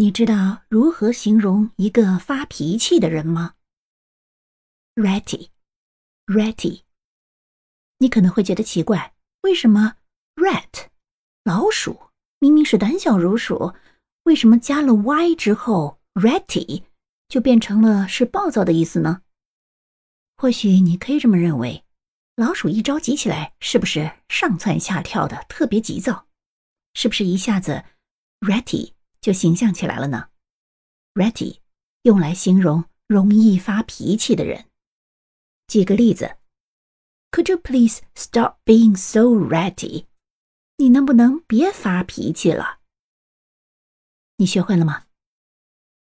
你知道如何形容一个发脾气的人吗？Ratty，ratty。你可能会觉得奇怪，为什么 rat 老鼠明明是胆小如鼠，为什么加了 y 之后 ratty 就变成了是暴躁的意思呢？或许你可以这么认为：老鼠一着急起来，是不是上蹿下跳的，特别急躁？是不是一下子 ratty 就形象起来了呢 Ready 用来形容容易发脾气的人。举个例子。Could you please stop being so ready？你能不能别发脾气了？你学会了吗？